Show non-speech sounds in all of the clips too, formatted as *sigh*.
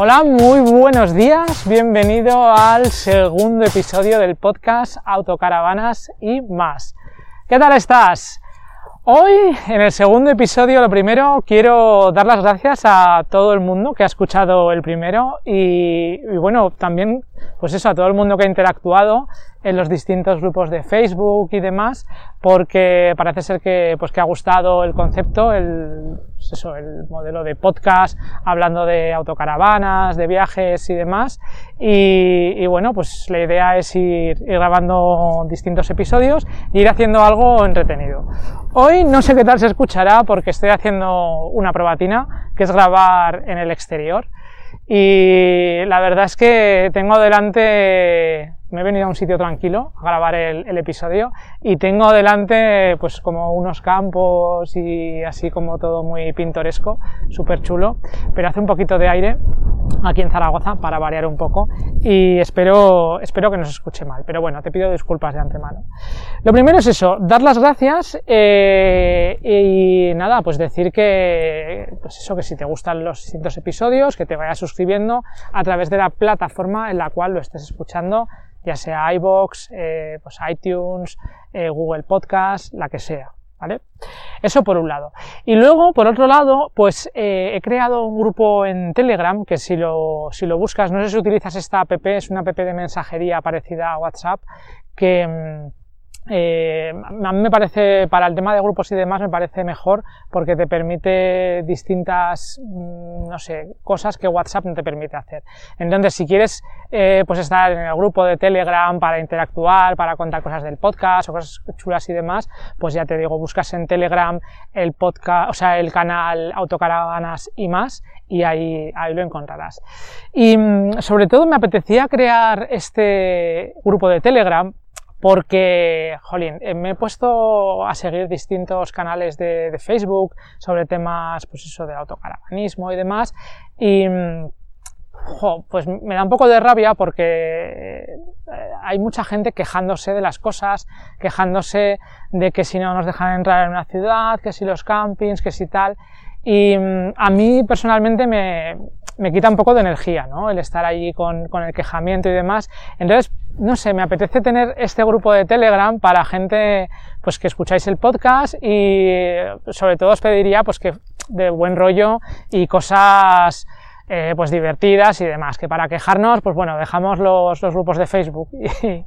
Hola, muy buenos días, bienvenido al segundo episodio del podcast Autocaravanas y más. ¿Qué tal estás? Hoy, en el segundo episodio, lo primero, quiero dar las gracias a todo el mundo que ha escuchado el primero y, bueno, también, pues eso, a todo el mundo que ha interactuado en los distintos grupos de Facebook y demás, porque parece ser que, pues, que ha gustado el concepto, el, pues eso, el modelo de podcast, hablando de autocaravanas, de viajes y demás. Y, y bueno, pues la idea es ir, ir, grabando distintos episodios e ir haciendo algo entretenido. Hoy no sé qué tal se escuchará porque estoy haciendo una probatina, que es grabar en el exterior. Y la verdad es que tengo delante me he venido a un sitio tranquilo a grabar el, episodio y tengo delante pues como unos campos y así como todo muy pintoresco, súper chulo, pero hace un poquito de aire aquí en Zaragoza para variar un poco y espero, espero que no se escuche mal, pero bueno, te pido disculpas de antemano. Lo primero es eso, dar las gracias eh, y nada, pues decir que, pues eso, que si te gustan los distintos episodios, que te vayas suscribiendo a través de la plataforma en la cual lo estés escuchando ya sea iBox, eh, pues iTunes, eh, Google Podcast, la que sea. ¿Vale? Eso por un lado. Y luego, por otro lado, pues eh, he creado un grupo en Telegram que si lo, si lo buscas, no sé si utilizas esta app, es una app de mensajería parecida a WhatsApp, que, mm, eh, a mí me parece, para el tema de grupos y demás, me parece mejor porque te permite distintas, mm, no sé, cosas que WhatsApp no te permite hacer. Entonces, si quieres, eh, pues estar en el grupo de Telegram para interactuar, para contar cosas del podcast o cosas chulas y demás, pues ya te digo, buscas en Telegram el podcast, o sea, el canal Autocaravanas y más, y ahí, ahí lo encontrarás. Y mm, sobre todo me apetecía crear este grupo de Telegram porque, jolín, eh, me he puesto a seguir distintos canales de, Facebook sobre temas, pues eso, de autocaravanismo y demás, y, mm, jo, pues me da un poco de rabia porque eh, hay mucha gente quejándose de las cosas, quejándose de que si no nos dejan entrar en una ciudad, que si los campings, que si tal, y mm, a mí personalmente me, me quita un poco de energía, ¿no? El estar allí con, con el quejamiento y demás. Entonces, no sé, me apetece tener este grupo de Telegram para gente pues que escucháis el podcast y sobre todo os pediría pues que de buen rollo y cosas eh, pues divertidas y demás, que para quejarnos, pues bueno, dejamos los, los grupos de Facebook y,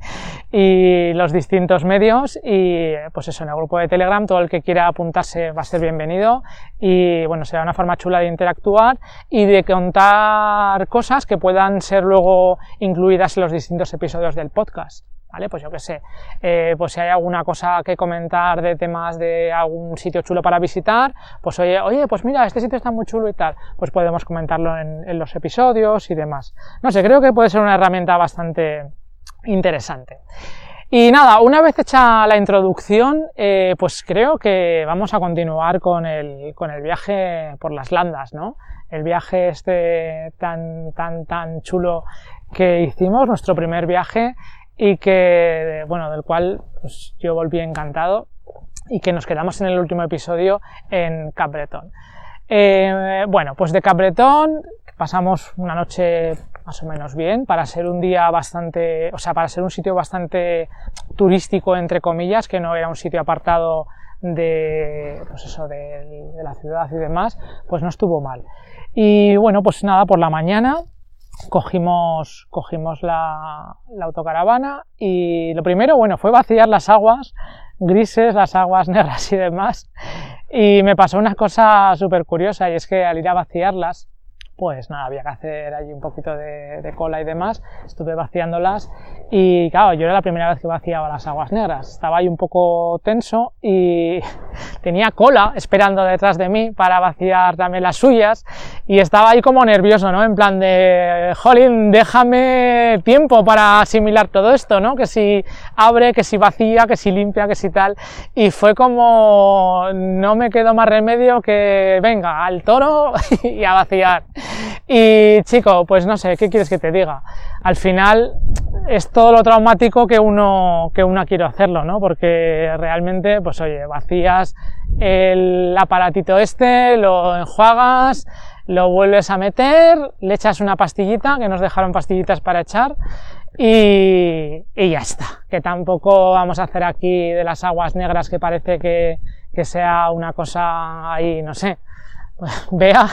*laughs* y, los distintos medios y pues eso, en el grupo de Telegram todo el que quiera apuntarse va a ser bienvenido y bueno, será una forma chula de interactuar y de contar cosas que puedan ser luego incluidas en los distintos episodios del podcast. ¿Vale? Pues yo qué sé, eh, pues si hay alguna cosa que comentar de temas de algún sitio chulo para visitar, pues oye, oye, pues mira, este sitio está muy chulo y tal, pues podemos comentarlo en, los episodios y demás. No sé, creo que puede ser una herramienta bastante interesante. Y nada, una vez hecha la introducción, eh, pues creo que vamos a continuar con el, con el viaje por las landas, ¿no? El viaje este tan, tan, tan chulo que hicimos, nuestro primer viaje, y que, bueno, del cual pues, yo volví encantado y que nos quedamos en el último episodio en Capbreton. Eh, bueno, pues de Capbreton pasamos una noche más o menos bien para ser un día bastante, o sea, para ser un sitio bastante turístico entre comillas, que no era un sitio apartado de, pues eso, de, de la ciudad y demás, pues no estuvo mal. Y bueno, pues nada, por la mañana cogimos, cogimos la, autocaravana y lo primero, bueno, fue vaciar las aguas grises, las aguas *laughs* negras y demás. Y me pasó una cosa súper curiosa y es que al ir a vaciarlas, pues nada, había que hacer allí un poquito de, de, cola y demás, estuve vaciándolas y claro, yo era la primera vez que vaciaba las aguas negras, estaba ahí un poco tenso y *laughs* tenía cola esperando detrás de mí para vaciar también las suyas y estaba ahí como nervioso, ¿no? En plan de, jolín, déjame tiempo para asimilar todo esto, ¿no? Que si abre, que si vacía, que si limpia, que si tal y fue como, no me quedó más remedio que, venga, al toro *laughs* y a vaciar. Y chico, pues no sé, ¿qué quieres que te diga? Al final es todo lo traumático que uno, que uno quiere hacerlo, ¿no? Porque realmente, pues oye, vacías el aparatito este, lo enjuagas, lo vuelves a meter, le echas una pastillita, que nos dejaron pastillitas para echar, y, ya está. Que tampoco vamos a hacer aquí de las aguas negras que parece que, que sea una cosa ahí, no sé, *laughs* Vea,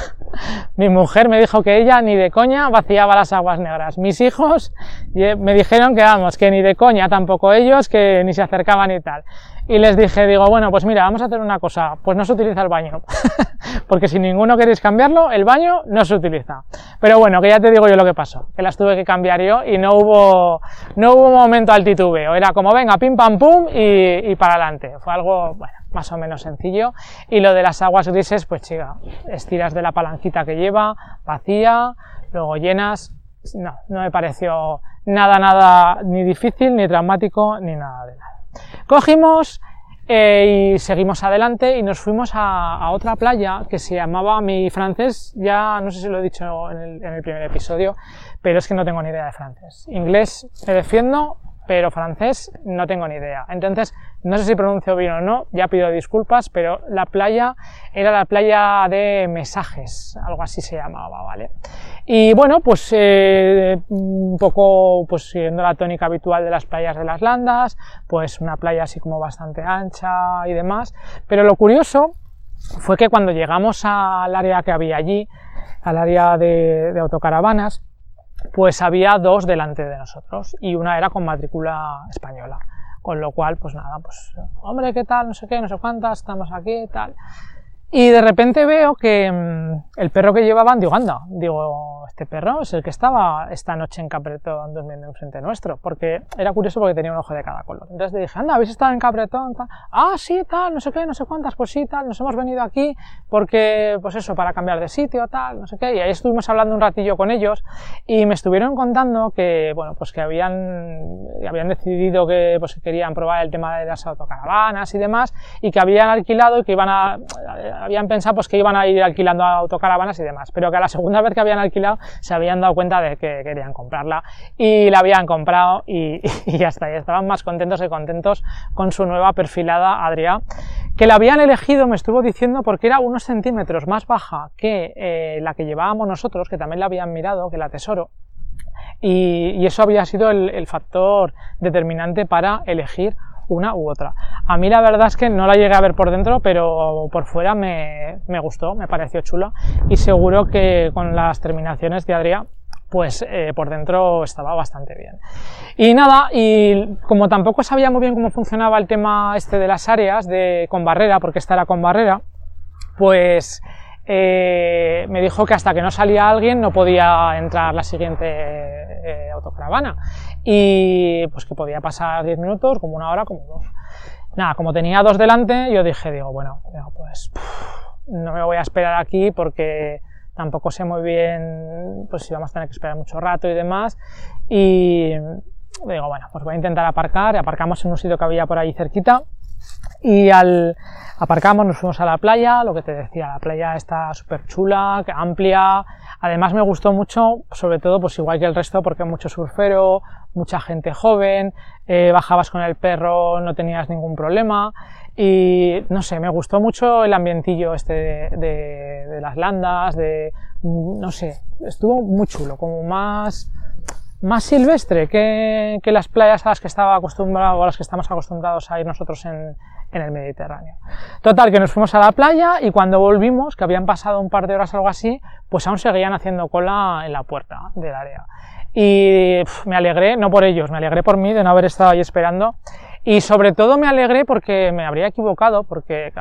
mi mujer me dijo que ella ni de coña vaciaba las aguas negras. Mis hijos me dijeron que vamos, que ni de coña tampoco ellos, que ni se acercaban y tal. Y les dije, digo, bueno, pues mira, vamos a hacer una cosa, pues no se utiliza el baño, *laughs* porque si ninguno queréis cambiarlo, el baño no se utiliza. Pero bueno, que ya te digo yo lo que pasó, que las tuve que cambiar yo y no hubo, no hubo momento al titubeo, era como venga, pim pam pum y, y para adelante. Fue algo, bueno, más o menos sencillo. Y lo de las aguas grises, pues chica, estiras de la palanquita que lleva, vacía, luego llenas. No, no me pareció nada, nada ni difícil, ni traumático, ni nada de nada. Cogimos eh, y seguimos adelante y nos fuimos a, otra playa que se llamaba mi francés, ya no sé si lo he dicho en el, en el primer episodio, pero es que no tengo ni idea de francés. Inglés me defiendo, pero francés no tengo ni idea. Entonces, no sé si pronuncio bien o no, ya pido disculpas, pero la playa era la playa de Mesajes, algo así se llamaba, ¿vale? Y bueno, pues eh, un poco pues siguiendo la tónica habitual de las playas de las Landas, pues una playa así como bastante ancha y demás, pero lo curioso fue que cuando llegamos al área que había allí, al área de autocaravanas, pues había dos delante de nosotros y una era con matrícula española. Con lo cual, pues nada, pues, hombre, ¿qué tal? No sé qué, no sé cuántas, estamos aquí, tal. Y de repente veo que mm, el perro que llevaban, digo, anda, digo, este perro es el que estaba esta noche en Capretón durmiendo enfrente nuestro, porque era curioso porque tenía un ojo de cada color. Entonces le dije, anda, ¿habéis estado en Capretón? Ah, sí, tal, no sé qué, no sé cuántas, pues sí, tal, nos hemos venido aquí porque, pues eso, para cambiar de sitio, tal, no sé qué. Y ahí estuvimos hablando un ratillo con ellos y me estuvieron contando que, bueno, pues que habían, habían decidido que, pues, querían probar el tema de las autocaravanas y demás, y que habían alquilado y que iban a habían pensado pues, que iban a ir alquilando autocaravanas y demás, pero que a la segunda vez que habían alquilado se habían dado cuenta de que querían comprarla y la habían comprado *laughs* y, ya está, y estaban más contentos que contentos con su nueva perfilada Adrià, que la habían elegido, me estuvo diciendo, porque era unos centímetros más baja que eh, la que llevábamos nosotros, que también la habían mirado, que la Tesoro, y, eso había sido el factor determinante para elegir una u otra. A mí la verdad es que no la llegué a ver por dentro, pero por fuera me, gustó, me pareció chula y seguro que con las terminaciones de Adrià pues eh, por dentro estaba bastante bien. Y nada, y como tampoco sabía muy bien cómo funcionaba el tema este de las áreas de, con barrera, porque esta era con barrera, pues eh, me dijo que hasta que no salía alguien no podía entrar la siguiente eh, autocaravana. Y pues que podía pasar 10 minutos, como una hora, como dos. Nada, como tenía dos delante, yo dije, digo, bueno, pues no me voy a esperar aquí porque tampoco sé muy bien pues si vamos a tener que esperar mucho rato y demás y digo, bueno, pues voy a intentar aparcar, aparcamos en un sitio que había por ahí cerquita y al aparcamos, nos fuimos a la playa, lo que te decía, la playa está súper chula, amplia, además me gustó mucho, sobre todo pues igual que el resto, porque mucho surfero, mucha gente joven, eh, bajabas con el perro, no tenías ningún problema, y no sé, me gustó mucho el ambientillo este de, las landas, de, no sé, estuvo muy chulo, como más, más silvestre que, que las playas a las que estaba acostumbrado, o a las que estamos acostumbrados a ir nosotros en, en el Mediterráneo. Total, que nos fuimos a la playa y cuando volvimos, que habían pasado un par de horas algo así, pues aún seguían haciendo cola en la puerta del área. Y me alegré, no por ellos, me alegré por mí de no haber estado ahí esperando. Y sobre todo me alegré porque me habría equivocado, porque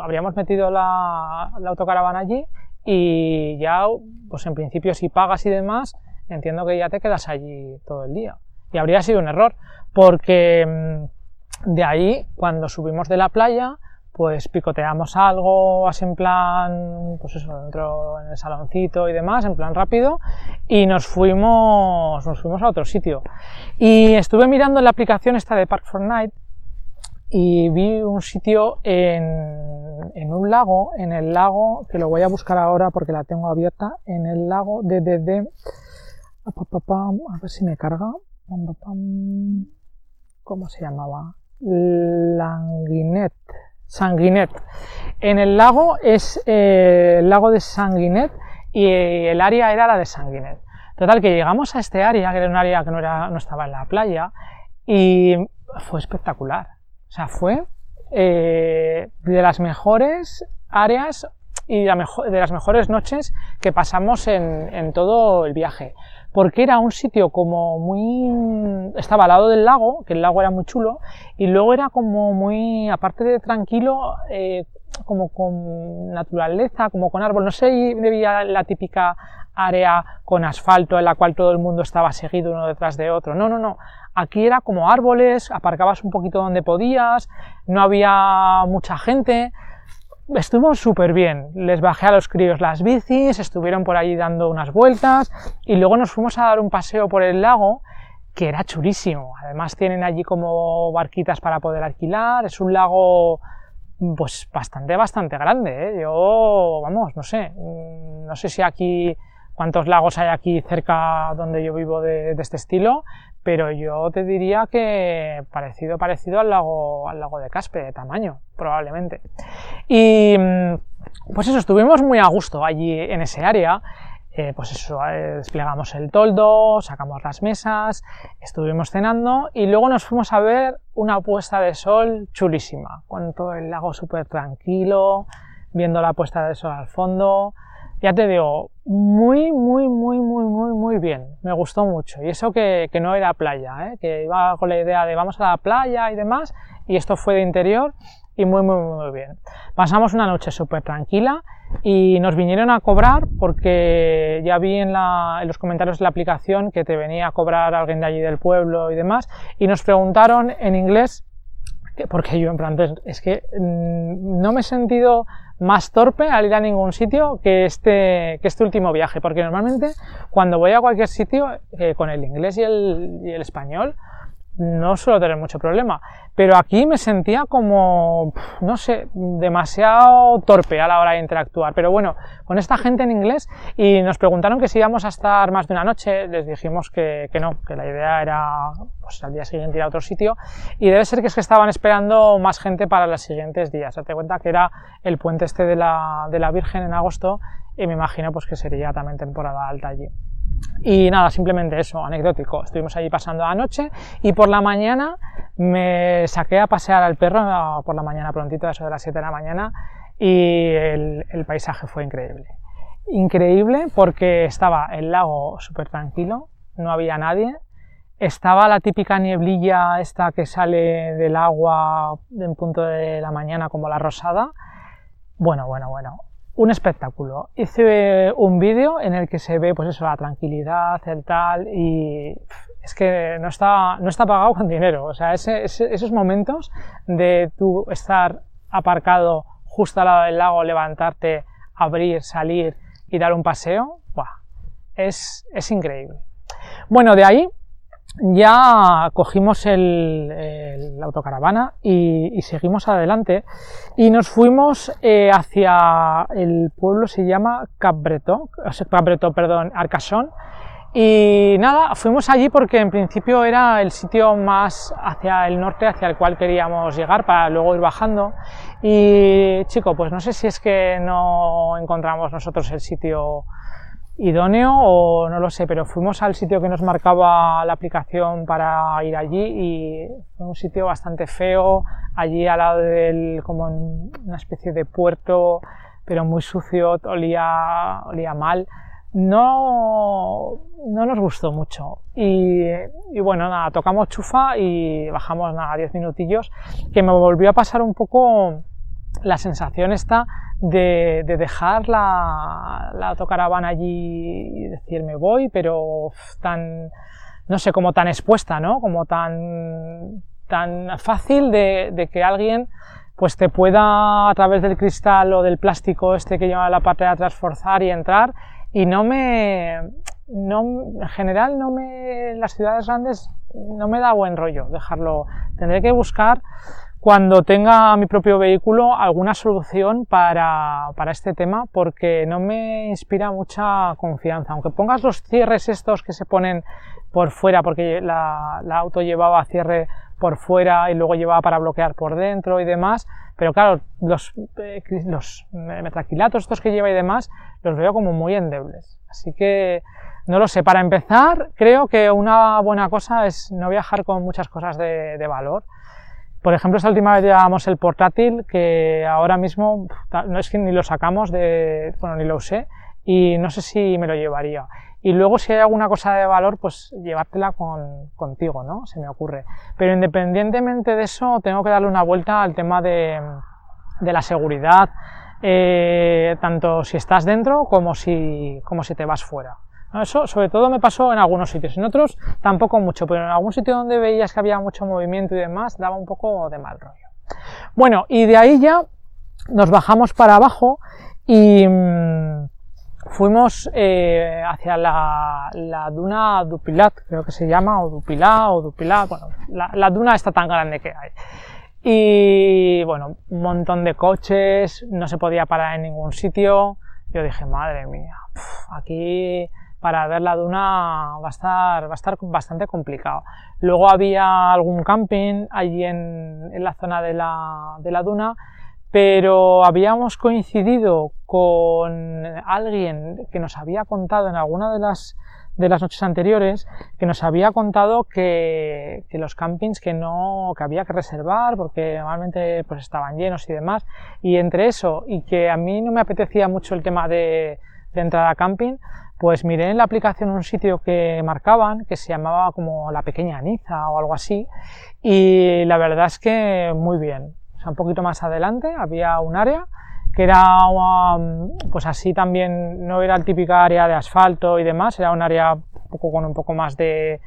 habríamos metido la, la autocaravana allí y ya, pues en principio si pagas y demás, entiendo que ya te quedas allí todo el día. Y habría sido un error, porque mm, de ahí, cuando subimos de la playa, pues picoteamos algo así en plan, pues eso, dentro en el saloncito y demás, en plan rápido, y nos fuimos, nos fuimos a otro sitio. Y estuve mirando en la aplicación esta de Park for Night y vi un sitio en, en un lago, en el lago, que lo voy a buscar ahora porque la tengo abierta, en el lago de, de, de a ver si me carga, ¿cómo se llamaba? Languinet, Sanguinet. En el lago es eh, el lago de Sanguinet y el área era la de Sanguinet. Total, que llegamos a este área, que era un área que no, estaba en la playa, y fue espectacular. O sea, fue eh, de las mejores áreas y de las mejores noches que pasamos en, todo el viaje. Porque era un sitio como muy... estaba al lado del lago, que el lago era muy chulo, y luego era como muy, aparte de tranquilo, eh, como con naturaleza, como con árbol. No sé, debía la típica área con asfalto en la cual todo el mundo estaba seguido uno detrás de otro. No, no, no. Aquí era como árboles, aparcabas un poquito donde podías, no había mucha gente. Estuvo súper bien. Les bajé a los críos las bicis, estuvieron por ahí dando unas vueltas y luego nos fuimos a dar un paseo por el lago que era chulísimo. Además tienen allí como barquitas para poder alquilar. Es un lago pues bastante, bastante grande. ¿eh? Yo, vamos, no sé, no sé si aquí, cuántos lagos hay aquí cerca donde yo vivo de, este estilo, pero yo te diría que parecido, parecido al lago, al lago de Caspe, de tamaño, probablemente. Y mm, pues eso, estuvimos muy a gusto allí en ese área. Eh, pues eso, eh, desplegamos el toldo, sacamos las mesas, estuvimos cenando y luego nos fuimos a ver una puesta de sol chulísima, con todo el lago súper tranquilo, viendo la puesta de sol al fondo. Ya te digo, muy, muy, muy, muy, muy, muy bien. Me gustó mucho. Y eso que, que no era playa, ¿eh? que iba con la idea de vamos a la playa y demás, y esto fue de interior y muy, muy, muy bien. Pasamos una noche súper tranquila y nos vinieron a cobrar porque ya vi en, los comentarios de la aplicación que te venía a cobrar alguien de allí del pueblo y demás y nos preguntaron en inglés porque yo en francés es que mm, no me he sentido más torpe al ir a ningún sitio que este, que este último viaje, porque normalmente cuando voy a cualquier sitio eh, con el inglés y el, y el español no suelo tener mucho problema. Pero aquí me sentía como, no sé, demasiado torpe a la hora de interactuar. Pero bueno, con esta gente en inglés y nos preguntaron que si íbamos a estar más de una noche, les dijimos que, que no, que la idea era pues, al día siguiente ir a otro sitio. Y debe ser que es que estaban esperando más gente para los siguientes días. Date cuenta que era el puente este de la, de la Virgen en agosto y me imagino pues que sería también temporada alta allí. Y nada, simplemente eso, anecdótico. Estuvimos allí pasando la noche y por la mañana me saqué a pasear al perro, por la mañana prontito, eso de las 7 de la mañana, y el, el paisaje fue increíble. Increíble porque estaba el lago súper tranquilo, no había nadie, estaba la típica nieblilla esta que sale del agua en punto de la mañana como la rosada. Bueno, bueno, bueno un espectáculo. Hice un vídeo en el que se ve, pues eso, la tranquilidad, el tal, y es que no está, no está pagado con dinero. O sea, esos momentos de tú estar aparcado justo al lado del lago, levantarte, abrir, salir y dar un paseo, es, es increíble. Bueno, de ahí ya cogimos el, autocaravana y, seguimos adelante. Y nos fuimos eh, hacia el pueblo se llama Cabreto, Cabreto, perdón, Arcasón y nada, fuimos allí porque en principio era el sitio más hacia el norte hacia el cual queríamos llegar para luego ir bajando. Y chico, pues no sé si es que no encontramos nosotros el sitio idóneo o no lo sé, pero fuimos al sitio que nos marcaba la aplicación para ir allí y fue un sitio bastante feo, allí al lado del, como en una especie de puerto, pero muy sucio, olía, olía mal. No, no nos gustó mucho. Y, y, bueno, nada, tocamos chufa y bajamos nada, 10 minutillos, que me volvió a pasar un poco la sensación está de, dejar la, autocaravana allí y decir me voy, pero tan, no sé, como tan expuesta, ¿no? Como tan, tan fácil de, que alguien pues te pueda a través del cristal o del plástico este que lleva la parte de y entrar y no me no en general no me las ciudades grandes no me da buen rollo dejarlo tendré que buscar cuando tenga mi propio vehículo alguna solución para, para, este tema porque no me inspira mucha confianza. Aunque pongas los cierres estos que se ponen por fuera, porque la, auto llevaba cierre por fuera y luego llevaba para bloquear por dentro y demás, pero claro, los, eh, los metraquilatos estos que lleva y demás, los veo como muy endebles. Así que, no lo sé, para empezar, creo que una buena cosa es no viajar con muchas cosas de, de valor. Por ejemplo, esta última vez llevábamos el portátil, que ahora mismo no es que ni lo sacamos de, bueno, ni lo usé, y no sé si me lo llevaría. Y luego si hay alguna cosa de valor, pues llevártela con, contigo, ¿no? Se me ocurre. Pero independientemente de eso, tengo que darle una vuelta al tema de, la seguridad, eh, tanto si estás dentro como si te vas fuera. Eso sobre todo me pasó en algunos sitios, en otros tampoco mucho, pero en algún sitio donde veías que había mucho movimiento y demás, daba un poco de mal rollo. Bueno, y de ahí ya nos bajamos para abajo y... Mmm, fuimos eh, hacia la, la, duna Dupilat, creo que se llama, o Dupilá, o Dupilat, bueno, la, la, duna está tan grande que hay. Y bueno, un montón de coches, no se podía parar en ningún sitio. Yo dije, madre mía, aquí para ver la duna va a estar, bastante complicado. Luego había algún camping allí en, en la zona de la, de la duna pero habíamos coincidido con alguien que nos había contado en alguna de las, de las noches anteriores, que nos había contado que, que, los campings que no, que había que reservar porque normalmente pues estaban llenos y demás, y entre eso y que a mí no me apetecía mucho el tema de, de entrar a camping, pues miré en la aplicación un sitio que marcaban que se llamaba como la pequeña Niza o algo así, y la verdad es que muy bien. Un poquito más adelante había un área que era um, pues así también no era el típica área de asfalto y demás, era un área un poco, con un poco más de,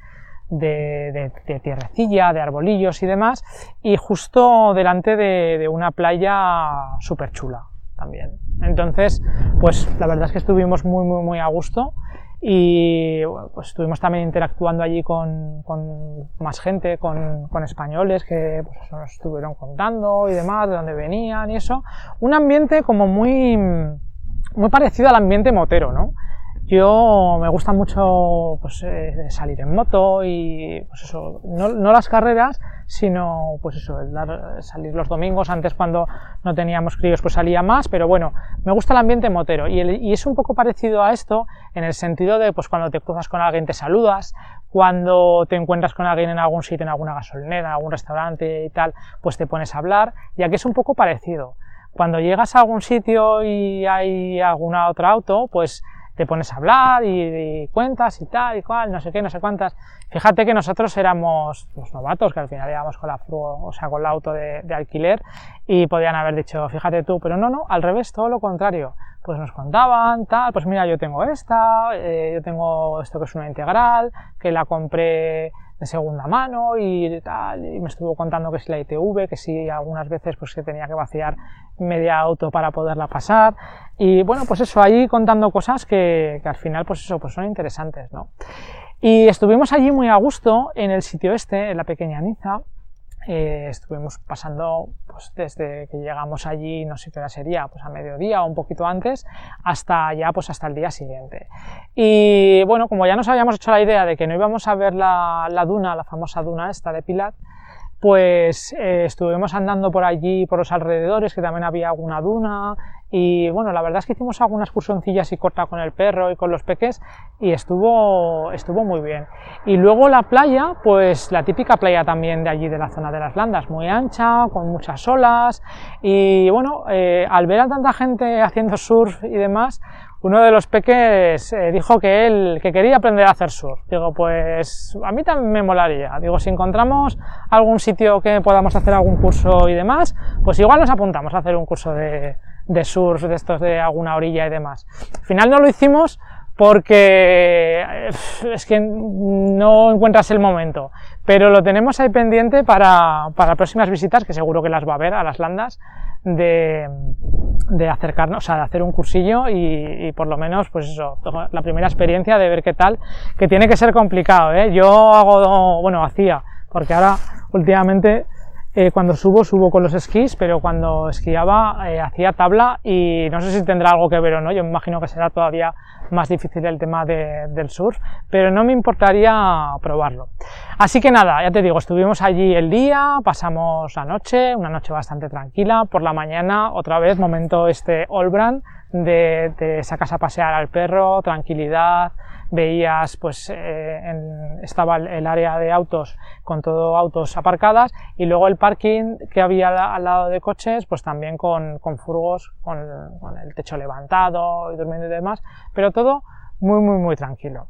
de, de, tierrecilla, de arbolillos y demás, y justo delante de, una playa súper chula también. Entonces, pues la verdad es que estuvimos muy, muy, muy a gusto y pues estuvimos también interactuando allí con, más gente, con, españoles que pues nos estuvieron contando y demás, de dónde venían y eso. Un ambiente como muy, muy parecido al ambiente motero, ¿no? Yo me gusta mucho pues, eh, salir en moto y pues eso, no, las carreras, sino pues eso, el dar, salir los domingos, antes cuando no teníamos críos pues salía más, pero bueno, me gusta el ambiente motero. Y, y, es un poco parecido a esto en el sentido de pues cuando te cruzas con alguien te saludas, cuando te encuentras con alguien en algún sitio, en alguna gasolinera, en algún restaurante y tal, pues te pones a hablar, ya que es un poco parecido. Cuando llegas a algún sitio y hay alguna otra auto, pues te pones a hablar y, y, cuentas y tal y cual, no sé qué, no sé cuántas. Fíjate que nosotros éramos los novatos, que al final íbamos con la o sea, con el auto de, de, alquiler y podían haber dicho, fíjate tú, pero no, no, al revés, todo lo contrario. Pues nos contaban, tal, pues mira, yo tengo esta, eh, yo tengo esto que es una integral, que la compré de segunda mano y tal, y me estuvo contando que si la ITV, que si algunas veces pues se tenía que vaciar media auto para poderla pasar, y bueno, pues eso, ahí contando cosas que, que al final pues eso, pues son interesantes, ¿no? Y estuvimos allí muy a gusto en el sitio este, en la pequeña Niza, eh, estuvimos pasando pues, desde que llegamos allí, no sé qué hora sería, pues a mediodía o un poquito antes, hasta ya pues hasta el día siguiente. Y bueno, como ya nos habíamos hecho la idea de que no íbamos a ver la, la duna, la famosa duna esta de Pilat, pues eh, estuvimos andando por allí, por los alrededores, que también había alguna duna, y bueno, la verdad es que hicimos algunas excursioncillas así corta con el perro y con los peques, y estuvo, estuvo muy bien. Y luego la playa, pues la típica playa también de allí de la zona de las Landas, muy ancha, con muchas olas, y bueno, eh, al ver a tanta gente haciendo surf y demás, uno de los peques eh, dijo que él que quería aprender a hacer surf. Digo, pues a mí también me molaría. Digo, si encontramos algún sitio que podamos hacer algún curso y demás, pues igual nos apuntamos a hacer un curso de, de surf, de estos de alguna orilla y demás. Al final no lo hicimos porque eh, es que no encuentras el momento, pero lo tenemos ahí pendiente para, para próximas visitas, que seguro que las va a ver a las landas, de, de acercarnos, o sea, de hacer un cursillo y, y, por lo menos, pues eso, la primera experiencia de ver qué tal, que tiene que ser complicado, ¿eh? Yo hago, bueno, hacía, porque ahora últimamente Eh, cuando subo, subo con los esquís, pero cuando esquiaba eh, hacía tabla y no sé si tendrá algo que ver o no, yo me imagino que será todavía más difícil el tema del surf, pero no me importaría probarlo. Así que nada, ya te digo, estuvimos allí el día, pasamos la noche, una noche bastante tranquila, por la mañana otra vez momento este Olbran, de te sacas a pasear al perro, tranquilidad, veías pues eh, estaba el área de autos con todo autos aparcadas y luego el parking que había al lado de coches pues también con, con furgos con, el techo levantado y durmiendo y demás pero todo muy muy muy tranquilo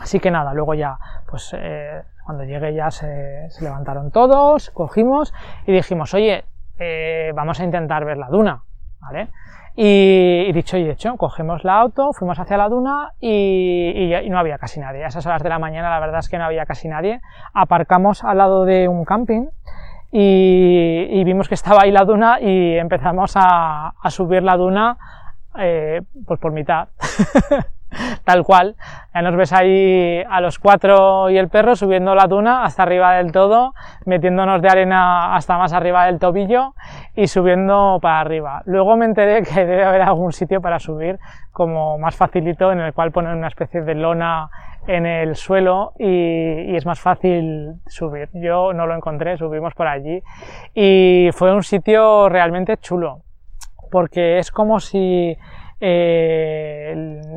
así que nada luego ya pues eh, cuando llegué ya se, levantaron todos cogimos y dijimos oye eh, vamos a intentar ver la duna ¿vale? Y, dicho y hecho, cogemos la auto, fuimos hacia la duna y, no había casi nadie. A esas horas de la mañana la verdad es que no había casi nadie. Aparcamos al lado de un camping y, vimos que estaba ahí la duna y empezamos a, subir la duna eh, pues por mitad. *laughs* *laughs* tal cual. Ya nos ves ahí a los cuatro y el perro subiendo la duna hasta arriba del todo, metiéndonos de arena hasta más arriba del tobillo y subiendo para arriba. Luego me enteré que *laughs* debe haber algún sitio para subir como más facilito en el cual poner una especie de lona en el suelo y, y, es más fácil subir. Yo no lo encontré, subimos por allí y fue un sitio realmente chulo porque es como si eh,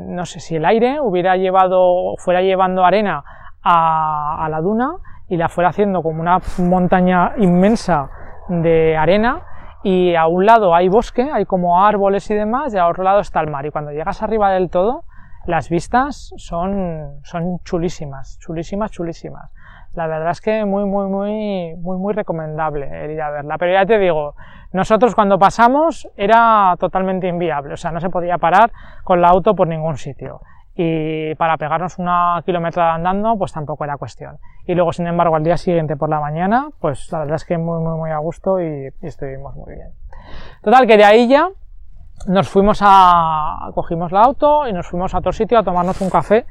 no sé si el aire hubiera llevado, fuera llevando arena a, la duna y la fuera haciendo como una montaña inmensa de arena y a un lado hay bosque, hay como árboles y demás, y a otro lado está el mar. Y cuando llegas arriba del todo, las vistas son, son chulísimas, chulísimas, chulísimas. La verdad es que muy, muy, muy, muy, muy recomendable ir a verla. Pero ya te digo, nosotros cuando pasamos era totalmente inviable, o sea, no se podía parar con la auto por ningún sitio. Y para pegarnos una kilometrada andando, pues tampoco era cuestión. Y luego, sin embargo, al día siguiente por la mañana, pues la verdad es que muy, muy, muy a gusto y, estuvimos muy bien. Total, que de ahí ya nos fuimos a, cogimos la auto y nos fuimos a otro sitio a tomarnos un café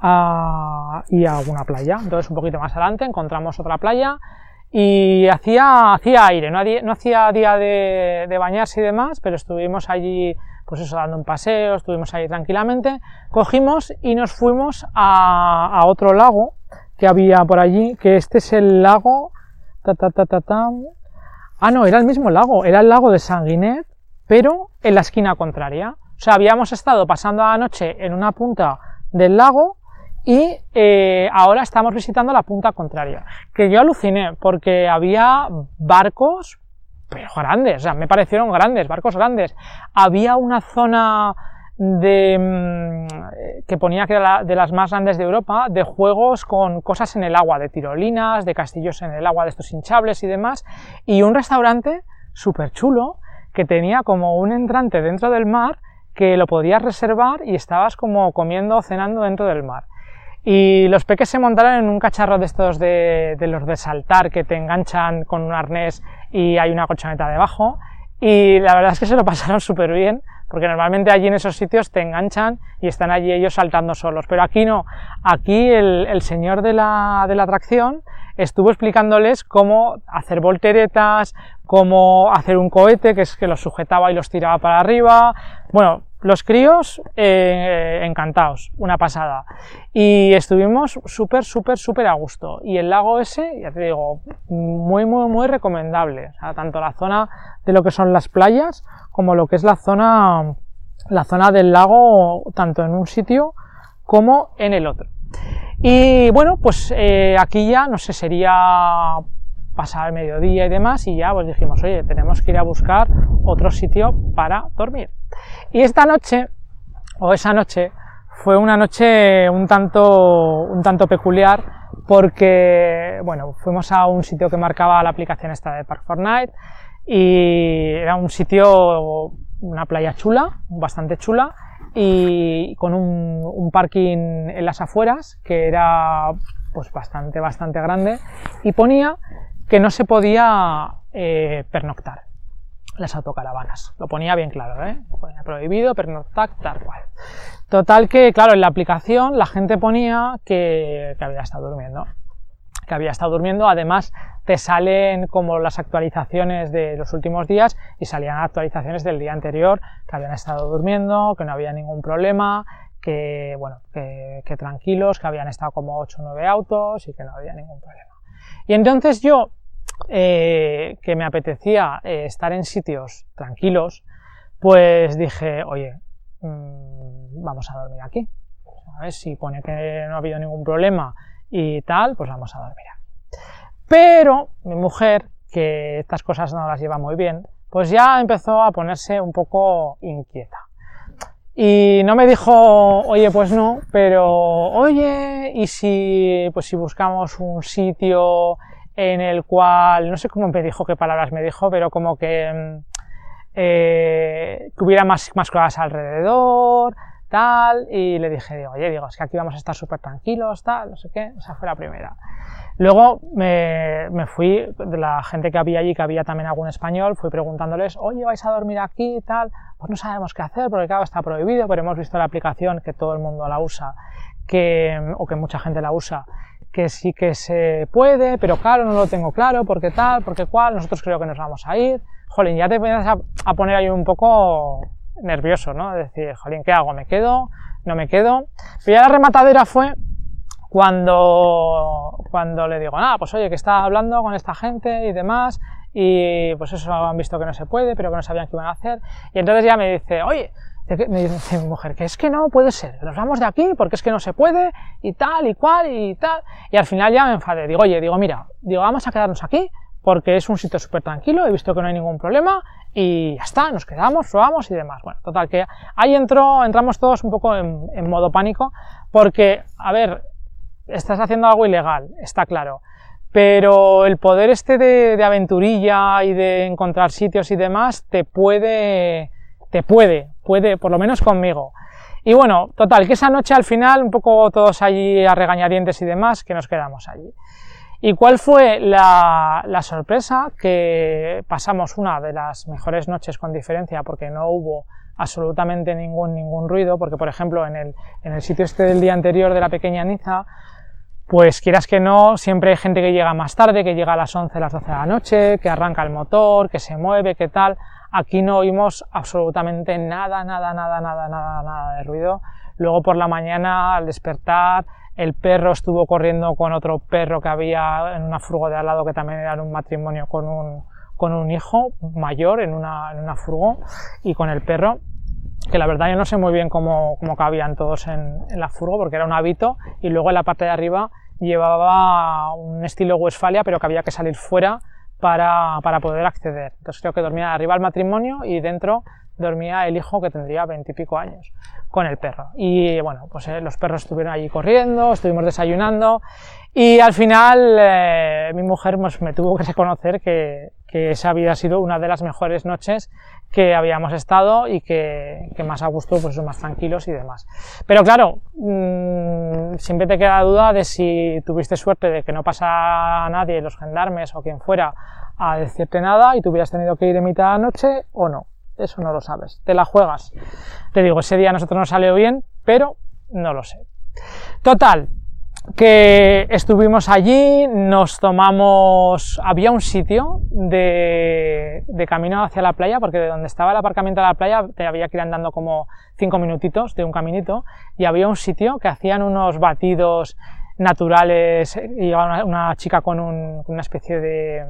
y a alguna playa. Entonces, un poquito más adelante encontramos otra playa y hacía, hacía aire, no, no hacía día de, de, bañarse y demás, pero estuvimos allí, pues eso, dando un paseo, estuvimos allí tranquilamente, cogimos y nos fuimos a, a otro lago que había por allí, que este es el lago, ta, ta, ta, ta, ta, ah no, era el mismo lago, era el lago de Sanguinet, pero en la esquina contraria. O sea, habíamos estado pasando la noche en una punta del lago y eh, ahora estamos visitando la punta contraria, que yo aluciné porque había barcos, pero grandes, o sea, me parecieron grandes, barcos grandes. Había una zona de, mm, que ponía que era de las más grandes de Europa, de juegos con cosas en el agua, de tirolinas, de castillos en el agua, de estos hinchables y demás, y un restaurante súper chulo que tenía como un entrante dentro del mar que lo podías reservar y estabas como comiendo o cenando dentro del mar. Y los peques se montaron en un cacharro de estos de, los de saltar que te enganchan con un arnés y hay una colchoneta debajo. Y la verdad es que se lo pasaron *laughs* súper bien, porque normalmente allí en esos sitios te enganchan y están allí ellos saltando solos. Pero aquí no, aquí el, señor de la, de la atracción estuvo explicándoles cómo hacer volteretas, cómo hacer un cohete, que es que los sujetaba y los tiraba para arriba. Bueno, los críos eh, encantados, una pasada. Y estuvimos súper, súper, súper a gusto. Y el lago ese, ya te digo, muy, muy, muy recomendable. O sea, tanto la zona de lo que son las playas como lo que es la zona, la zona del lago, tanto en un sitio como en el otro. Y bueno, pues eh, aquí ya, no sé, sería pasar el mediodía y demás, y ya pues dijimos, oye, tenemos que ir a buscar otro sitio para dormir. Y esta noche, o esa noche, fue una noche un tanto, un tanto peculiar porque, bueno, fuimos a un sitio que marcaba la aplicación esta de Park Fortnite y era un sitio, una playa chula, bastante chula y con un, un parking en las afueras que era pues bastante, bastante grande y ponía que no se podía eh, pernoctar las autocaravanas. Lo ponía bien claro, ¿eh? Ponía prohibido, pernoctar, tal cual. Total que, claro, en la aplicación la gente ponía que, había estado durmiendo. que había estado durmiendo. Además, te salen como las actualizaciones de los últimos días y salían actualizaciones del día anterior, que habían estado durmiendo, que no había ningún problema, que, bueno, que, tranquilos, que habían estado como 8 o 9 autos y que no había ningún problema. Y entonces yo, eh, que me apetecía eh, estar en sitios tranquilos, pues dije, oye, mm, vamos a dormir aquí. Ver si pone que no ha habido ningún problema y tal, pues vamos a dormir aquí. Pero mi mujer, que estas cosas no las lleva muy bien, pues ya empezó a ponerse un poco inquieta. Y no me dijo, oye, pues no, pero oye, y si, pues si buscamos un sitio en el cual, no sé cómo me dijo, qué palabras me dijo, pero como que, mm, eh, hubiera más, más cosas alrededor, tal, y le dije, digo, oye, digo, es que aquí vamos a estar súper tranquilos, tal, no sé qué, esa fue la primera. Luego me, me, fui, de la gente que había allí, que había también algún español, fui preguntándoles, oye, ¿vais a dormir aquí tal? Pues no sabemos qué hacer, porque claro, está prohibido, pero hemos visto la aplicación que todo el mundo la usa, que, o que mucha gente la usa, que sí que se puede, pero claro, no lo tengo claro, porque tal, porque cual, nosotros creo que nos vamos a ir. Jolín, ya te empiezas a, poner ahí un poco nervioso, ¿no? Es decir, jolín, ¿qué hago? ¿Me quedo? ¿No me quedo? Pero ya la rematadera fue cuando, cuando le digo, nada, pues oye, que está hablando con esta gente y demás, y pues eso han visto que no se puede, pero que no sabían qué iban a hacer, y entonces ya me dice, oye, me dice mi mujer, que es que no puede ser, nos vamos de aquí porque es que no se puede, y tal, y cual, y tal, y al final ya me enfadé, digo, oye, digo, mira, digo, vamos a quedarnos aquí, porque es un sitio súper tranquilo, he visto que no hay ningún problema y ya está, nos quedamos, probamos y demás. Bueno, total, que ahí entró, entramos todos un poco en, modo pánico porque, a ver, estás haciendo algo ilegal, está claro, pero el poder este de, aventurilla y de encontrar sitios y demás te puede, te puede, puede, por lo menos conmigo. Y bueno, total, que esa noche al final, un poco todos allí a regañadientes y demás, que nos quedamos allí. ¿Y cuál fue la, sorpresa? Que pasamos una de las mejores noches con diferencia porque no hubo absolutamente ningún, ningún ruido, porque por ejemplo en el, en el sitio este del día anterior de la pequeña Niza, pues quieras que no, siempre hay gente que llega más tarde, que llega a las 11, a las 12 de la noche, que arranca el motor, que se mueve, que tal. Aquí no oímos absolutamente nada, nada, nada, nada, nada, nada de ruido. Luego por la mañana, al despertar, el perro estuvo corriendo con otro perro que había en una furgo de al lado que también era un matrimonio con un, con un hijo mayor en una, en una furgo y con el perro que la verdad yo no sé muy bien cómo, cómo cabían todos en, en, la furgo porque era un hábito y luego en la parte de arriba llevaba un estilo Westfalia pero que había que salir fuera para, para poder acceder. Entonces creo que dormía arriba el matrimonio y dentro dormía el hijo que tendría veintipico años con el perro. Y bueno, pues eh, los perros estuvieron allí corriendo, estuvimos desayunando y al final eh, mi mujer pues, me tuvo que reconocer que, que, esa había sido una de las mejores noches que habíamos estado y que, que más a gusto, pues más tranquilos y demás. Pero claro, mmm, siempre te queda duda de si tuviste suerte de que no pasa nadie, los gendarmes o quien fuera, a decirte nada y tú hubieras tenido que ir en mitad de la noche o no eso no lo sabes, te la juegas. Te digo, ese día a nosotros nos salió bien, pero no lo sé. Total, que estuvimos allí, nos tomamos, había un sitio de, de, camino hacia la playa, porque de donde estaba el aparcamiento de la playa te había que ir andando como cinco minutitos de un caminito, y había un sitio que hacían unos batidos naturales, y una, una chica con un, una especie de,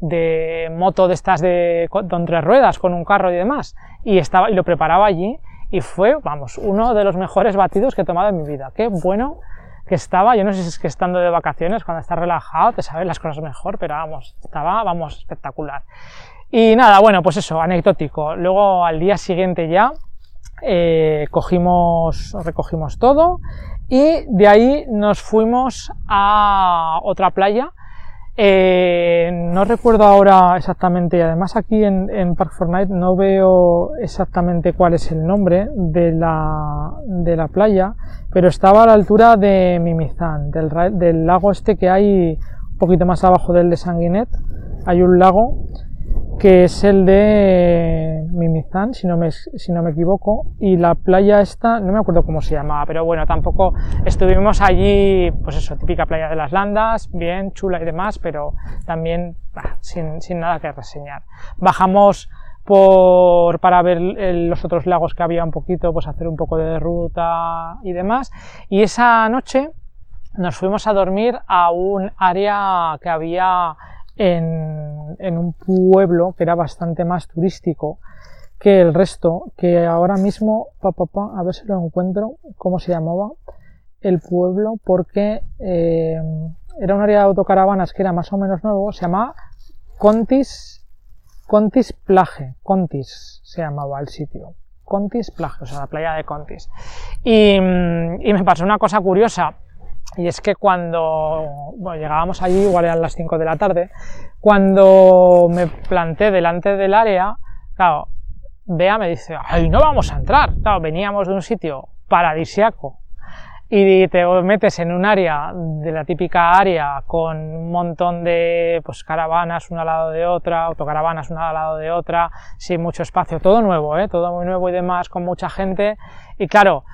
de moto de estas de con tres ruedas, con un carro y demás, y, estaba, y lo preparaba allí, y fue, vamos, uno de los mejores batidos que he tomado en mi vida. Qué bueno que estaba, yo no sé si es que estando de vacaciones, cuando estás relajado, te sabes las cosas mejor, pero vamos, estaba, vamos, espectacular. Y nada, bueno, pues eso, anecdótico. Luego al día siguiente ya eh, cogimos, recogimos todo y de ahí nos fuimos a otra playa eh, no recuerdo ahora exactamente, y además aquí en, en, Park Fortnite no veo exactamente cuál es el nombre de la, de la playa, pero estaba a la altura de Mimizan, del, del lago este que hay un poquito más abajo del de Sanguinet, hay un lago que es el de Mimizán, si no, me, si no me equivoco, y la playa esta, no me acuerdo cómo se llamaba, pero bueno, tampoco estuvimos allí, pues eso, típica playa de las Landas, bien chula y demás, pero también sin, sin, nada que reseñar. Bajamos por, para ver los otros lagos que había un poquito, pues hacer un poco de ruta y demás, y esa noche nos fuimos a dormir a un área que había en, un pueblo que era bastante más turístico que el resto, que ahora mismo, pa, a ver si lo encuentro, cómo se llamaba el pueblo, porque eh, era un área de autocaravanas que era más o menos nuevo, se llamaba Contis, Contis Plage, Contis se llamaba el sitio. Contis Plage, o sea, la playa de Contis. Y, y me pasó una cosa curiosa, y es que cuando llegábamos allí, igual eran las 5 de la tarde, cuando me planté delante del área, claro, Bea me dice, ¡ay, no vamos a entrar! Claro, veníamos de un sitio paradisiaco y te metes en un área de la típica área con un montón de pues, caravanas una al lado de otra, autocaravanas una al lado de otra, sin mucho espacio, todo nuevo, ¿eh? todo muy nuevo y demás, con mucha gente. Y claro,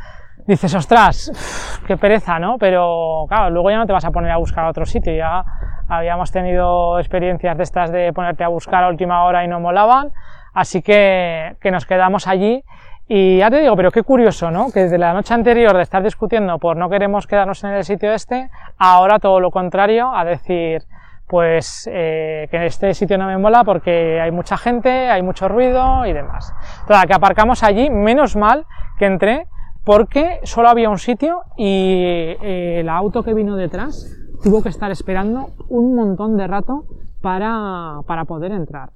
dices, ostras, qué pereza, ¿no? Pero claro, luego ya no te vas a poner a buscar otro sitio, ya habíamos tenido experiencias de estas de ponerte a buscar a última hora y no molaban, así que, que nos quedamos allí y ya te digo, pero qué curioso, ¿no? Que desde la noche anterior de estar discutiendo por no queremos quedarnos en el sitio este, ahora todo lo contrario, a decir, pues eh, que este sitio no me mola porque hay mucha gente, hay mucho ruido y demás. Toda, que aparcamos allí, menos mal que entré, porque solo había un sitio y eh, el auto que vino detrás tuvo que estar esperando un montón de rato para, para poder entrar.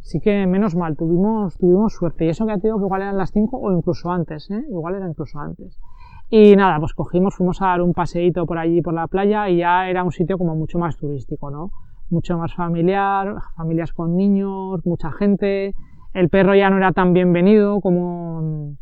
Así que menos mal, tuvimos, tuvimos suerte. Y eso que te digo que igual eran las 5 o incluso antes, ¿eh? igual era incluso antes. Y nada, pues cogimos, fuimos a dar un paseíto por allí, por la playa, y ya era un sitio como mucho más turístico, ¿no? Mucho más familiar, familias con niños, mucha gente. El perro ya no era tan bienvenido como,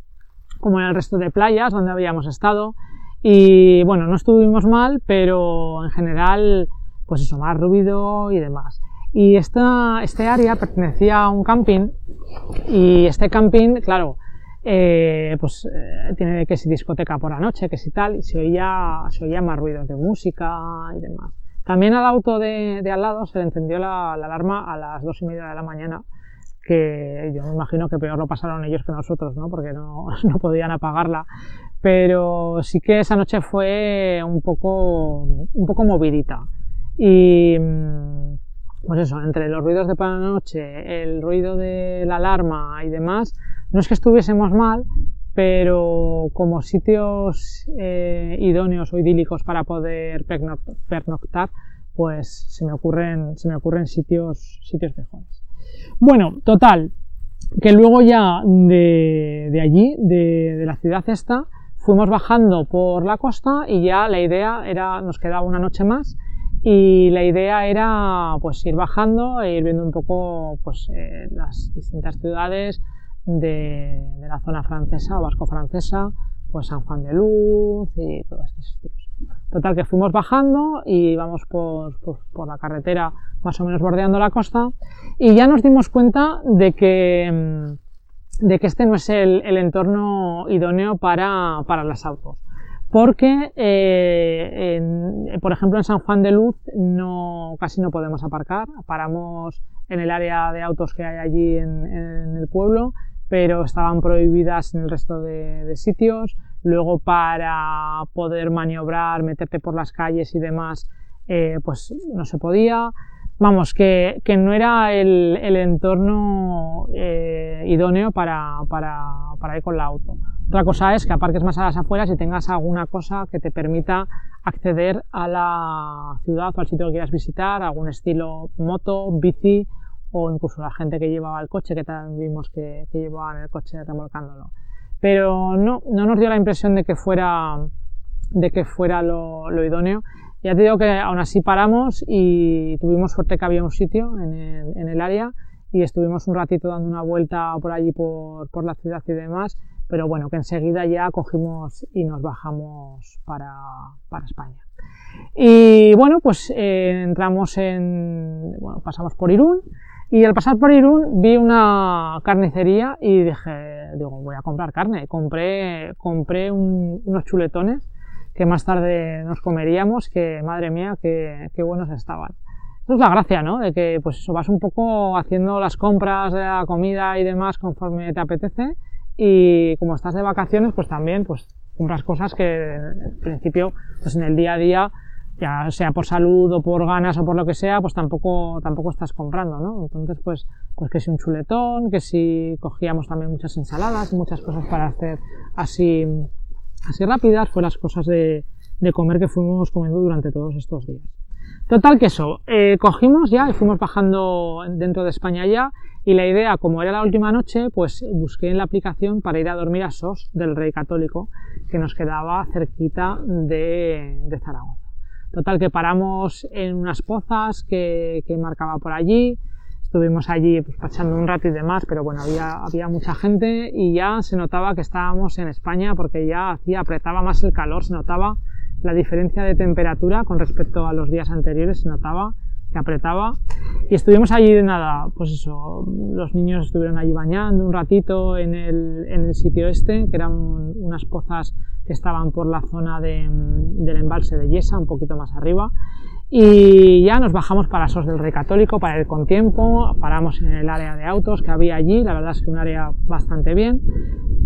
como en el resto de playas donde habíamos estado. Y bueno, no estuvimos mal, pero en general, pues eso, más ruido y demás. Y esta, este área pertenecía a un camping y este camping, claro, eh, pues eh, tiene que si discoteca por la noche, que si tal, y se oía, se oía más ruidos de música y demás. También al auto de, de al lado se le encendió la, la, alarma a las dos y media de la mañana que yo me imagino que peor lo pasaron ellos que nosotros, ¿no? Porque no, *laughs* no podían apagarla. Pero sí que esa noche fue un poco, un poco movidita. Y, pues eso, entre los ruidos de por la noche, el ruido de la alarma y demás, no es que estuviésemos mal, pero como sitios eh, idóneos o idílicos para poder pernoctar, pues se me ocurren, se me ocurren sitios, sitios mejores. Bueno, total, que luego ya de, allí, de, la ciudad esta, fuimos bajando por la costa y ya la idea era, nos quedaba una noche más y la idea era pues ir bajando e ir viendo un poco pues eh, las distintas ciudades de, la zona francesa vasco-francesa, pues San Juan de Luz y todos estos sitios. Total, que fuimos bajando y íbamos por, por, la carretera más o menos bordeando la costa y ya nos dimos cuenta de que, mm, de que este no es el, entorno idóneo para, para los autos. Porque, eh, por ejemplo, en San Juan de Luz no, casi no podemos aparcar. Paramos en el área de autos que hay allí en, el pueblo, pero estaban prohibidas en el resto de sitios luego para poder maniobrar, meterte por las calles y demás, eh, pues no se podía. Vamos, que, que no era el, el entorno eh, idóneo para, para, para, ir con el auto. Otra cosa es que aparques más a las afueras y tengas alguna cosa que te permita acceder a la ciudad o al sitio que quieras visitar, algún estilo moto, bici o incluso la gente que llevaba el coche, que también vimos que, que llevaban el coche remolcándolo pero no, no nos dio la impresión de que fuera, de que fuera lo, idóneo. Ya te digo que aún así paramos y tuvimos suerte que había un sitio en el, en el área y estuvimos un ratito dando una vuelta por allí por, por, la ciudad y demás, pero bueno, que enseguida ya cogimos y nos bajamos para, para España. Y bueno, pues eh, entramos en, bueno, pasamos por Irún Y al pasar por Irún vi una carnicería y dije, digo, voy a comprar carne. Compré, compré unos chuletones que más tarde nos comeríamos, que madre mía, qué, qué buenos estaban. Eso es la gracia, ¿no? De que pues eso, vas un poco haciendo las compras de la comida y demás conforme te apetece y como estás de vacaciones, pues también pues compras cosas que en principio pues en el día a día ya sea por salud o por ganas o por lo que sea, pues tampoco, tampoco estás comprando, ¿no? Entonces, pues, pues que si un chuletón, que si cogíamos también muchas ensaladas, muchas cosas para hacer así, así rápidas, fue las cosas de, de comer que fuimos comiendo durante todos estos días. Total que eso, eh, cogimos ya y fuimos bajando dentro de España ya y la idea, como era la última noche, pues busqué en la aplicación para ir a dormir a SOS del Rey Católico, que nos quedaba cerquita de, de Zaragoza. Total que paramos en unas pozas que, que marcaba por allí, estuvimos allí pues, pasando un rato y demás, pero bueno, había, había mucha gente y ya se notaba que estábamos en España porque ya hacía, apretaba más el calor, se notaba la diferencia de temperatura con respecto a los días anteriores, se notaba que apretaba y estuvimos allí de nada, pues eso, los niños estuvieron allí bañando un ratito en el, en el sitio este, que eran unas pozas que estaban por la zona de, del embalse de Yesa, un poquito más arriba, y ya nos bajamos para SOS del Rey Católico para ir con tiempo, paramos en el área de autos que había allí, la verdad es que un área bastante bien,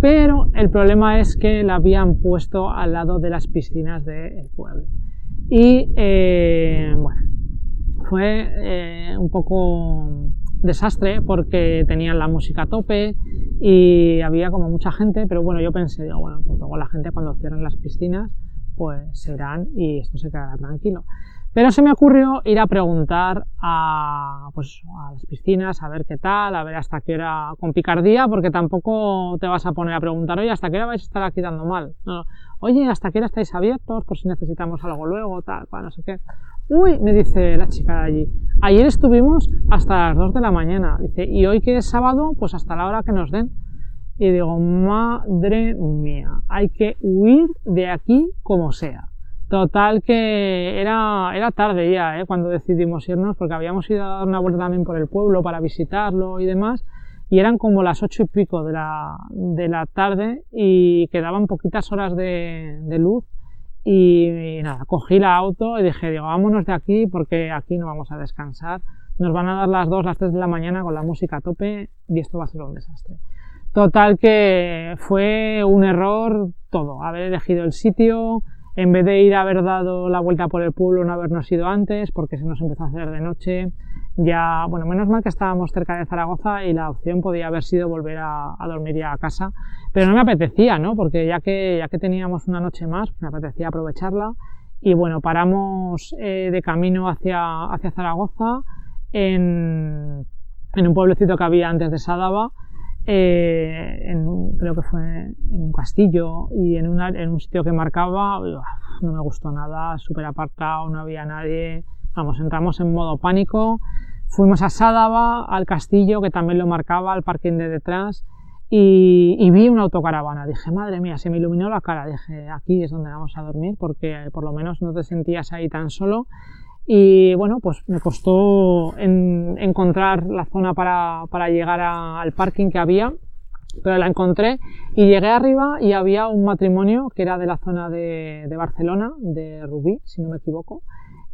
pero el problema es que la habían puesto al lado de las piscinas del pueblo. Y eh, bueno, fue eh, un poco desastre porque tenían la música a tope y había como mucha gente, pero bueno, yo pensé, digo, bueno, pues luego la gente cuando cierren las piscinas, pues se irán y esto se quedará tranquilo. Pero se me ocurrió ir a preguntar a, pues, a las piscinas, a ver qué tal, a ver hasta qué hora, con picardía, porque tampoco te vas a poner a preguntar, oye, ¿hasta qué hora vais a estar aquí dando mal? No, oye, ¿hasta qué hora estáis abiertos? Por si necesitamos algo luego, tal, cual, no sé qué. Uy, me dice la chica de allí, ayer estuvimos hasta las 2 de la mañana, dice, y hoy que es sábado, pues hasta la hora que nos den. Y digo, madre mía, hay que huir de aquí como sea. Total que era, era tarde ya, ¿eh? cuando decidimos irnos, porque habíamos ido a dar una vuelta también por el pueblo para visitarlo y demás, y eran como las ocho y pico de la, de la tarde y quedaban poquitas horas de, de luz y, nada, cogí la auto y dije, digo, vámonos de aquí porque aquí no vamos a descansar, nos van a dar las dos, las tres de la mañana con la música a tope y esto va a ser un desastre. Total que fue un error todo, haber elegido el sitio, en vez de ir a haber dado la vuelta por el pueblo, no habernos ido antes, porque se nos empezó a hacer de noche. Ya, bueno, menos mal que estábamos cerca de Zaragoza y la opción podía haber sido volver a, dormir ya a casa, pero no me apetecía, ¿no? Porque ya que, ya que teníamos una noche más, me apetecía aprovecharla. Y bueno, paramos eh, de camino hacia, hacia Zaragoza en, en un pueblecito que había antes de Sadaba eh, en, creo que fue en un castillo y en, en un sitio que marcaba, no me gustó nada, súper apartado, no había nadie, vamos, entramos en modo pánico, fuimos a Sádava, al castillo que también lo marcaba, al parking de detrás y, y, vi una autocaravana, dije, madre mía, se me iluminó la cara, dije, aquí es donde vamos a dormir porque por lo menos no te sentías ahí tan solo y bueno, pues me costó encontrar la zona para, para llegar al parking que había, pero la encontré y llegué arriba y había un matrimonio que era de la zona de, de Barcelona, de Rubí, si no me equivoco,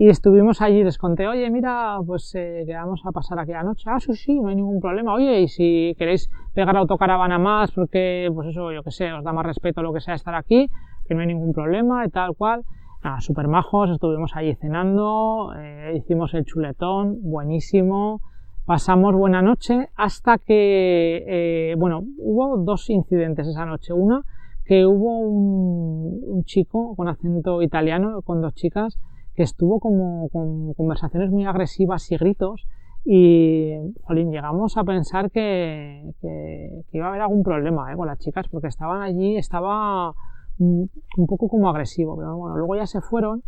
y estuvimos allí, les conté, oye, mira, pues eh, a pasar aquí la noche. Ah, sí, sí, no hay ningún problema. Oye, y si queréis pegar autocaravana más, porque, pues eso, yo que sé, os da más respeto lo que sea estar aquí, que no hay ningún problema y tal cual nada, super majos, estuvimos allí cenando, eh, hicimos el chuletón, buenísimo, pasamos buena noche hasta que, eh, bueno, hubo dos incidentes esa noche. Una, que hubo un, chico con acento italiano, con dos chicas, que estuvo como con conversaciones muy agresivas y gritos y, jolín, llegamos a pensar que, que, iba a haber algún problema eh, con las chicas porque estaban allí, estaba un poco como agresivo, pero bueno, luego ya se fueron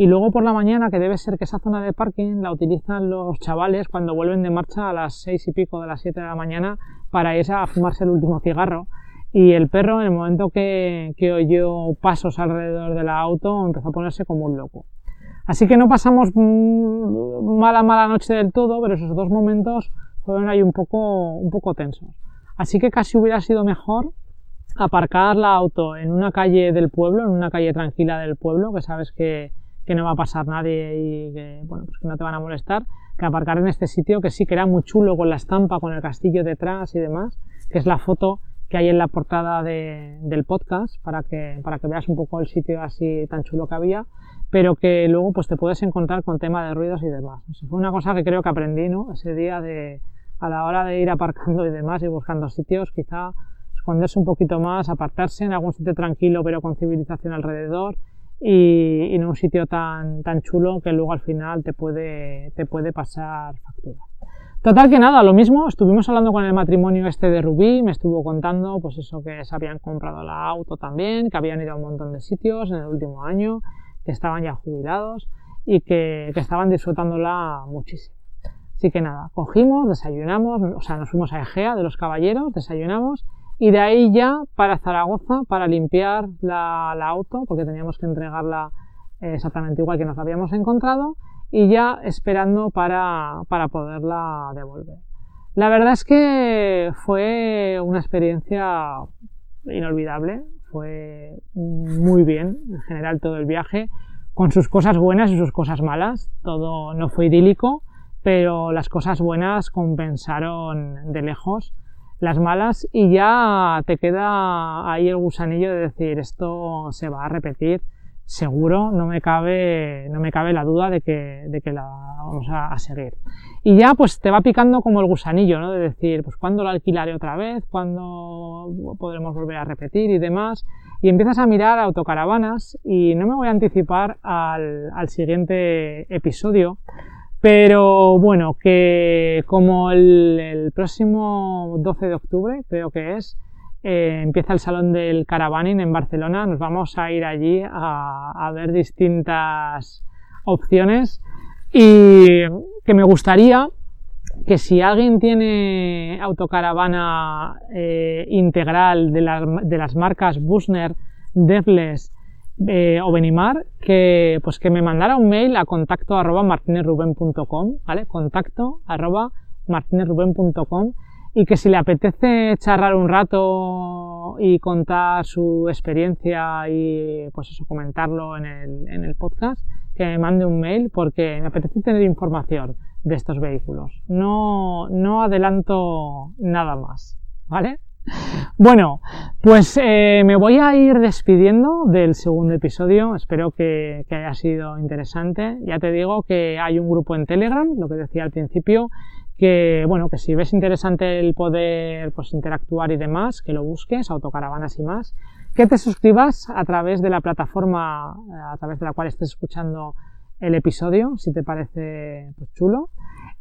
y luego por la mañana, que debe ser que esa zona de parking la utilizan los chavales cuando vuelven de marcha a las seis y pico de las 7 de la mañana para irse a fumarse el último cigarro. Y el perro, en el momento que, oyó pasos alrededor del auto, empezó a ponerse como un loco. Así que no pasamos mala, mala noche del todo, pero esos dos momentos fueron ahí un poco, un poco tensos. Así que casi hubiera sido mejor aparcar la auto en una calle del pueblo, en una calle tranquila del pueblo, que sabes que, que no va a pasar nadie y que, bueno, pues que no te van a molestar, que aparcar en este sitio que sí que era muy chulo con la estampa, con el castillo detrás y demás, que es la foto que hay en la portada de, del podcast para que, para que veas un poco el sitio así tan chulo que había, pero que luego pues te puedes encontrar con tema de ruidos y demás. fue una cosa que creo que aprendí, ¿no? Ese día de, a la hora de ir aparcando y demás y buscando sitios, quizá esconderse un poquito más, apartarse en algún sitio tranquilo pero con civilización alrededor y, y en un sitio tan, tan chulo que luego al final te puede, te puede pasar factura. Total que nada, lo mismo, estuvimos hablando con el matrimonio este de Rubí, me estuvo contando pues eso que se habían comprado la auto también, que habían ido a un montón de sitios en el último año, que estaban ya jubilados y que, que estaban disfrutándola muchísimo. Así que nada, cogimos, desayunamos, o sea, nos fuimos a Egea de los Caballeros, desayunamos y de ahí ya para Zaragoza para limpiar la, la auto, porque teníamos que entregarla exactamente igual que nos habíamos encontrado y ya esperando para, para poderla devolver. La verdad es que fue una experiencia inolvidable, fue muy bien en general todo el viaje, con sus cosas buenas y sus cosas malas. Todo no fue idílico, pero las cosas buenas compensaron de lejos las malas y ya te queda ahí el gusanillo de decir esto se va a repetir seguro, no me cabe, no me cabe la duda de que, de que la vamos a, seguir. Y ya pues te va picando como el gusanillo, ¿no? De decir, pues cuándo la alquilaré otra vez, cuándo podremos volver a repetir y demás. Y empiezas a mirar autocaravanas y no me voy a anticipar al, al siguiente episodio, pero bueno, que como el, próximo 12 de octubre, creo que es, eh, empieza el Salón del Caravaning en Barcelona. Nos vamos a ir allí a, ver distintas opciones y que me gustaría que si alguien tiene autocaravana eh, integral de, las marcas Busner, Devles eh, o Benimar, que, pues que me mandara un mail a contacto arroba martinezruben.com, ¿vale? Contacto arroba martinezruben.com y que si le apetece charlar un rato y contar su experiencia y pues eso, comentarlo en el, en el podcast, que me mande un mail porque me apetece tener información de estos vehículos. No, no adelanto nada más, ¿vale? Bueno, pues eh, me voy a ir despidiendo del segundo episodio. Espero que, que, haya sido interesante. Ya te digo que hay un grupo en Telegram, lo que decía al principio, que bueno, que si ves interesante el poder pues interactuar y demás, que lo busques, autocaravanas y más, que te suscribas a través de la plataforma a través de la cual estés escuchando el episodio, si te parece pues, chulo.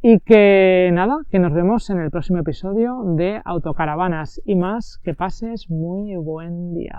Y que nada, que nos vemos en el próximo episodio de Autocaravanas y más. Que pases muy buen día.